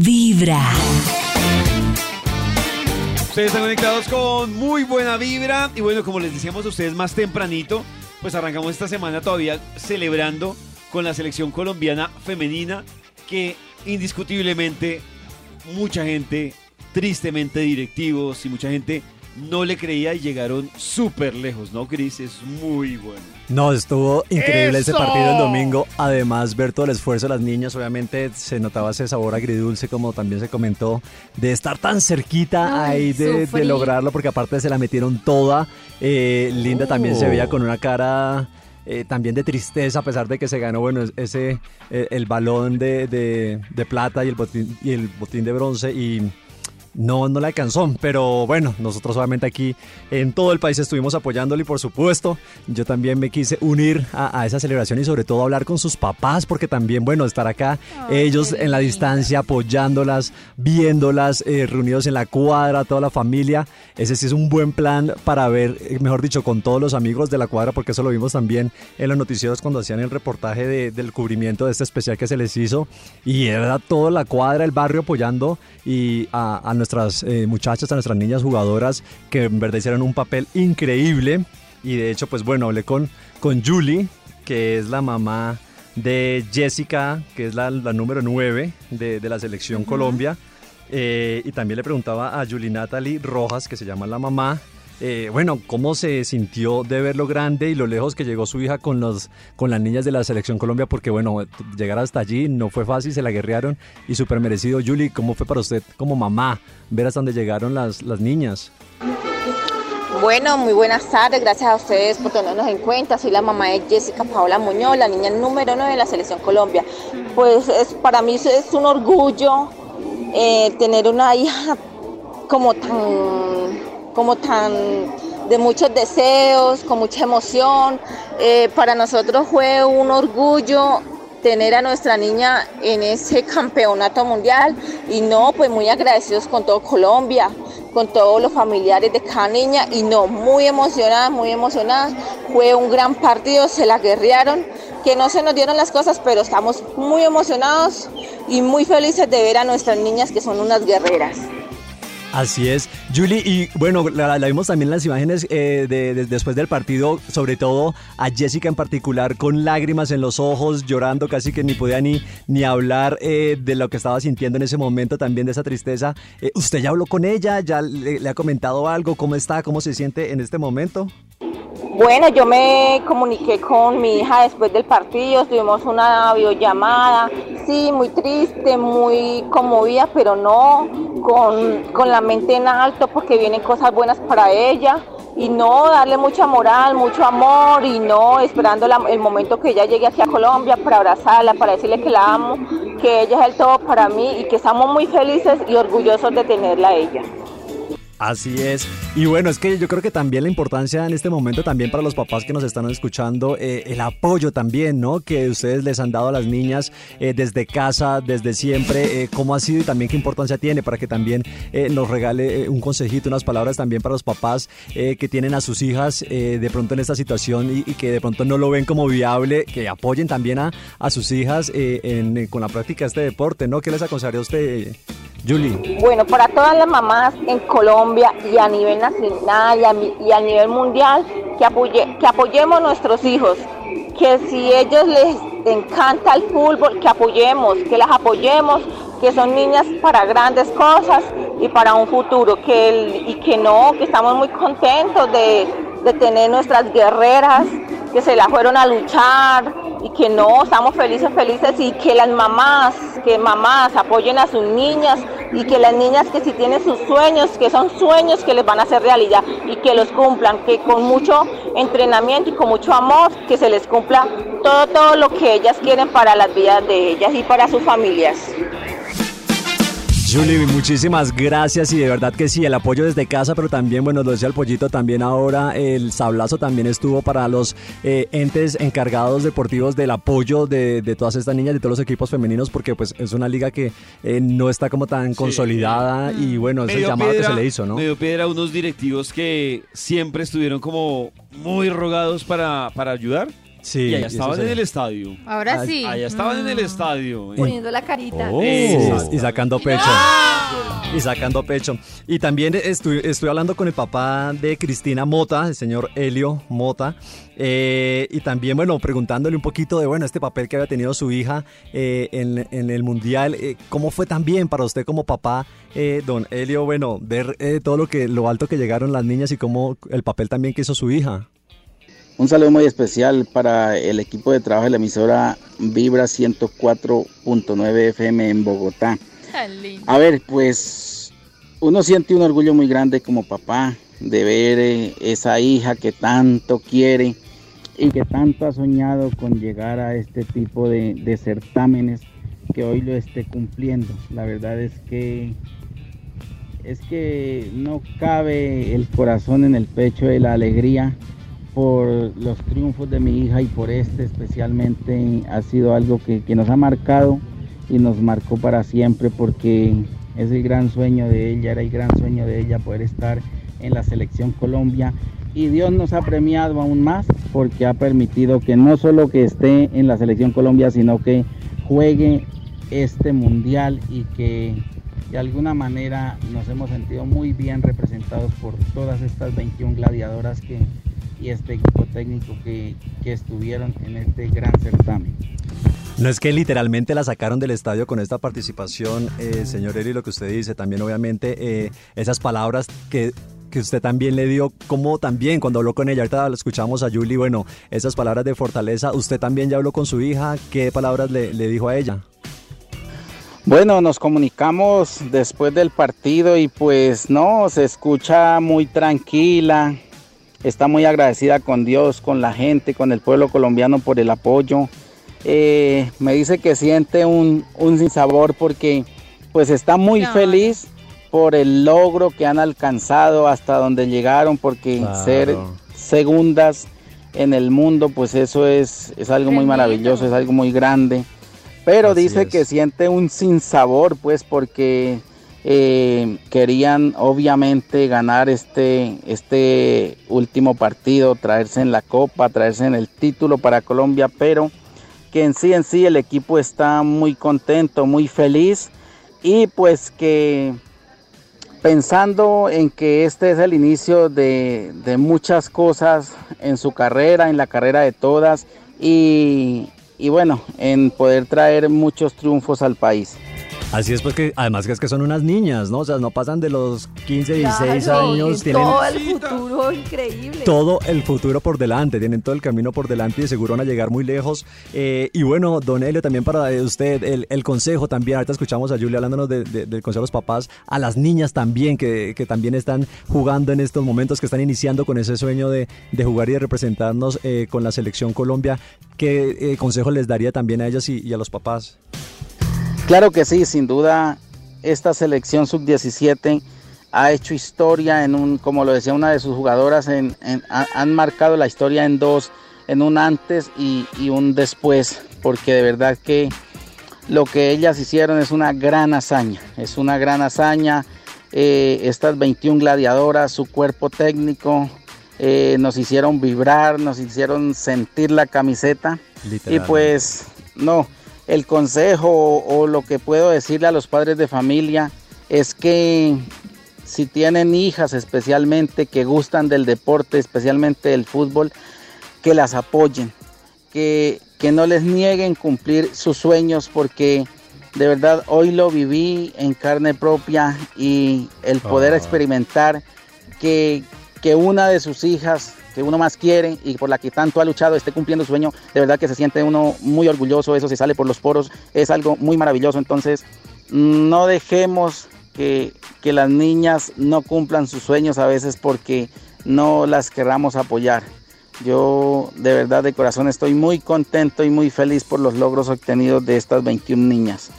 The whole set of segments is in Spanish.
Vibra. Ustedes están conectados con muy buena vibra. Y bueno, como les decíamos a ustedes más tempranito, pues arrancamos esta semana todavía celebrando con la selección colombiana femenina que indiscutiblemente mucha gente, tristemente directivos y mucha gente no le creía y llegaron súper lejos, ¿no, Cris? Es muy bueno. No, estuvo increíble ese partido el domingo. Además, ver todo el esfuerzo de las niñas, obviamente se notaba ese sabor agridulce, como también se comentó, de estar tan cerquita Ay, ahí de, lograrlo, porque aparte se la metieron toda. Eh, Linda también se Oh. veía con una cara eh, también de tristeza, a pesar de que se ganó, bueno, ese eh, el balón de, de- de plata y el botín, y el botín de bronce y no, no la alcanzó, pero bueno, nosotros obviamente aquí en todo el país estuvimos apoyándole y por supuesto yo también me quise unir a, a esa celebración y sobre todo hablar con sus papás porque también, bueno, estar acá ellos en la distancia apoyándolas, viéndolas, eh, reunidos en la cuadra, toda la familia, ese sí es un buen plan para ver, eh, mejor dicho, con todos los amigos de la cuadra porque eso lo vimos también en los noticieros cuando hacían el reportaje de- del cubrimiento de este especial que se les hizo y era toda la cuadra, el barrio apoyando y a, a nuestras eh, muchachas, a nuestras niñas jugadoras que en verdad hicieron un papel increíble y de hecho pues bueno, hablé con, con Julie, que es la mamá de Jessica, que es la, la número 9 de, de la selección Colombia. Eh, y también le preguntaba a Julie Natalie Rojas, que se llama la mamá, eh, bueno, cómo se sintió de ver lo grande y lo lejos que llegó su hija con, los, con las niñas de la selección Colombia, porque bueno, llegar hasta allí no fue fácil, se la guerrearon y súper merecido. Julie, ¿cómo fue para usted como mamá ver hasta dónde llegaron las, las niñas? Bueno, muy buenas tardes, gracias a ustedes por tenernos en cuenta. Soy la mamá de Jessica Paola Muñoz, la niña número 9 de la Selección Colombia. Pues es, para mí es es un orgullo eh, tener una hija como tan, como tan de muchos deseos, con mucha emoción. Eh, para nosotros fue un orgullo tener a nuestra niña en ese campeonato mundial y no, pues muy agradecidos con todo Colombia, con todos los familiares de cada niña y no, muy emocionadas, muy emocionadas. Fue un gran partido, se la guerrearon, que no se nos dieron las cosas, pero estamos muy emocionados y muy felices de ver a nuestras niñas que son unas guerreras. Así es, Julie, y bueno, la, vimos también las imágenes eh, de, de- después del partido, sobre todo a Jessica en particular, con lágrimas en los ojos, llorando, casi que ni podía ni, ni hablar eh, de lo que estaba sintiendo en ese momento, también de esa tristeza. Eh, ¿Usted ya habló con ella? ¿Ya le ha comentado algo? ¿Cómo está? ¿Cómo se siente en este momento? Bueno, yo me comuniqué con mi hija después del partido, tuvimos una videollamada, sí, muy triste, muy conmovida, pero no con, con la mente en alto porque vienen cosas buenas para ella y no darle mucha moral, mucho amor y no esperando el momento que ella llegue aquí a Colombia para abrazarla, para decirle que la amo, que ella es el todo para mí y que estamos muy felices y orgullosos de tenerla a ella. Así es. Y bueno, es que yo creo que también la importancia en este momento, también para los papás que nos están escuchando, eh, el apoyo también, ¿no? Que ustedes les han dado a las niñas eh, desde casa, desde siempre, eh, cómo ha sido y también qué importancia tiene para que también nos regale un consejito, unas palabras también para los papás que tienen a sus hijas de pronto en esta situación y, que de pronto no lo ven como viable, que apoyen también a, a sus hijas con la práctica de este deporte, ¿no? ¿Qué les aconsejaría a usted, Julie? Bueno, para todas las mamás en Colombia y a nivel nacional y a, nivel mundial, que, apoye- que apoyemos a nuestros hijos, que si ellos les encanta el fútbol, que apoyemos, que las apoyemos, que son niñas para grandes cosas y para un futuro, que el- y que no, que estamos muy contentos de, de tener nuestras guerreras que se la fueron a luchar y que no, estamos felices, felices y que las mamás, que mamás apoyen a sus niñas y que las niñas que si tienen sus sueños, que son sueños que les van a hacer realidad y que los cumplan, que con mucho entrenamiento y con mucho amor, que se les cumpla todo, todo lo que ellas quieren para las vidas de ellas y para sus familias. Julie, muchísimas gracias y de verdad que sí, el apoyo desde casa, pero también, bueno, lo decía el pollito, también ahora el sablazo también estuvo para los eh, entes encargados deportivos del apoyo de, de todas estas niñas, de todos los equipos femeninos, porque pues es una liga que eh, no está como tan consolidada y bueno, es el Medio llamado que piedra- se le hizo, ¿no? Medio piedra a unos directivos que siempre estuvieron como muy rogados para, para ayudar. Sí, y allá estaban en el estadio. Ahora ah, sí. Allá estaban en el mm. estadio. Poniendo la carita. Oh, y sacando pecho. Y sacando pecho. Y también estoy, estoy hablando con el papá de Cristina Mota, el señor Helio Mota. Eh, y también, bueno, preguntándole un poquito de, bueno, este papel que había tenido su hija eh, en, el Mundial. Eh, ¿Cómo fue también para usted como papá, don Helio, bueno, ver todo lo que, lo alto que llegaron las niñas y cómo el papel también que hizo su hija? Un saludo muy especial para el equipo de trabajo de la emisora Vibra 104.9 FM en Bogotá. A ver, pues uno siente un orgullo muy grande como papá de ver eh, esa hija que tanto quiere y que tanto ha soñado con llegar a este tipo de, de certámenes que hoy lo esté cumpliendo. La verdad es que es que no cabe el corazón en el pecho de la alegría por los triunfos de mi hija y por este especialmente ha sido algo que, nos ha marcado y nos marcó para siempre porque es el gran sueño de ella, era el gran sueño de ella poder estar en la selección Colombia. Y Dios nos ha premiado aún más porque ha permitido que no solo que esté en la selección Colombia, sino que juegue este mundial y que de alguna manera nos hemos sentido muy bien representados por todas estas 21 gladiadoras que y este equipo técnico que, estuvieron en este gran certamen. No es que literalmente la sacaron del estadio con esta participación, eh, señor Eri, lo que usted dice, también obviamente eh, esas palabras que que usted también le dio, como también cuando habló con ella, ahorita lo escuchamos a Julie, bueno, esas palabras de fortaleza, usted también ya habló con su hija, ¿qué palabras le, le dijo a ella? Bueno, nos comunicamos después del partido y pues no, se escucha muy tranquila, está muy agradecida con Dios, con la gente, con el pueblo colombiano por el apoyo. Eh, me dice que siente un, un sinsabor porque pues está muy feliz por el logro que han alcanzado hasta donde llegaron, porque ser segundas en el mundo, pues eso es, es algo muy maravilloso, es algo muy grande. Pero dice que siente un sinsabor, pues porque eh, querían obviamente ganar este, este último partido, traerse en la copa, traerse en el título para Colombia, pero que en sí en sí el equipo está muy contento, muy feliz y pues que pensando en que este es el inicio de, de muchas cosas en su carrera, en la carrera de todas y, y bueno, en poder traer muchos triunfos al país. Así es porque además que es que son unas niñas, ¿no? O sea, no pasan de los 15, 16 años. Tienen todo el futuro increíble. Todo el futuro por delante, tienen todo el camino por delante y seguro van a llegar muy lejos. Eh, y bueno, Don Elio, también para usted, el, consejo también, ahorita escuchamos a Julia hablándonos del consejo de los papás, a las niñas también, que, también están jugando en estos momentos, que están iniciando con ese sueño de, jugar y de representarnos eh, con la selección Colombia. ¿Qué eh, consejo les daría también a ellas y a los papás? Claro que sí, sin duda esta selección sub-17 ha hecho historia en un, como lo decía una de sus jugadoras, en, han marcado la historia en dos, en un antes y, un después, porque de verdad que lo que ellas hicieron es una gran hazaña, es una gran hazaña. Eh, estas 21 gladiadoras, su cuerpo técnico, eh, nos hicieron vibrar, nos hicieron sentir la camiseta. Y pues no, el consejo o, lo que puedo decirle a los padres de familia es que si tienen hijas especialmente que gustan del deporte, especialmente del fútbol, que las apoyen, que, que no les nieguen cumplir sus sueños porque de verdad hoy lo viví en carne propia y el poder ah. experimentar que, que una de sus hijas que uno más quiere y por la que tanto ha luchado esté cumpliendo su sueño, de verdad que se siente uno muy orgulloso, eso se sale por los poros, es algo muy maravilloso, entonces no dejemos que, que las niñas no cumplan sus sueños a veces porque no las querramos apoyar. Yo de verdad de corazón estoy muy contento y muy feliz por los logros obtenidos de estas 21 niñas.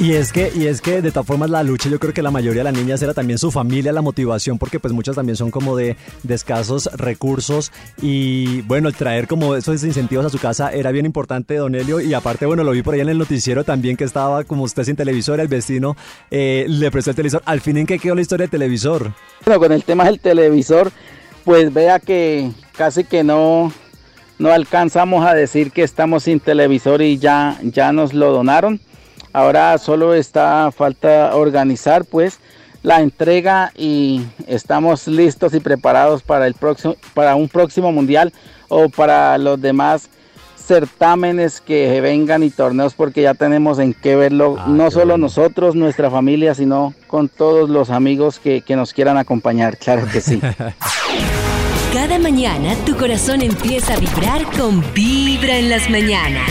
Y es que, y es que de todas formas la lucha, yo creo que la mayoría de las niñas era también su familia, la motivación, porque pues muchas también son como de, escasos recursos y bueno, el traer como esos incentivos a su casa era bien importante, Don Elio, y aparte, bueno, lo vi por ahí en el noticiero también que estaba como usted sin televisor, el vecino eh, le prestó el televisor. Al fin, ¿en qué quedó la historia del televisor? Bueno, con el tema del televisor, pues vea que casi que no no alcanzamos a decir que estamos sin televisor y ya, ya nos lo donaron. Ahora solo está falta organizar pues la entrega y estamos listos y preparados para el próximo para un próximo mundial o para los demás certámenes que vengan y torneos porque ya tenemos en qué verlo, Ah, no qué solo bueno. nosotros, nuestra familia, sino con todos los amigos que, que nos quieran acompañar, claro que sí. Cada mañana tu corazón empieza a vibrar con Vibra en las mañanas.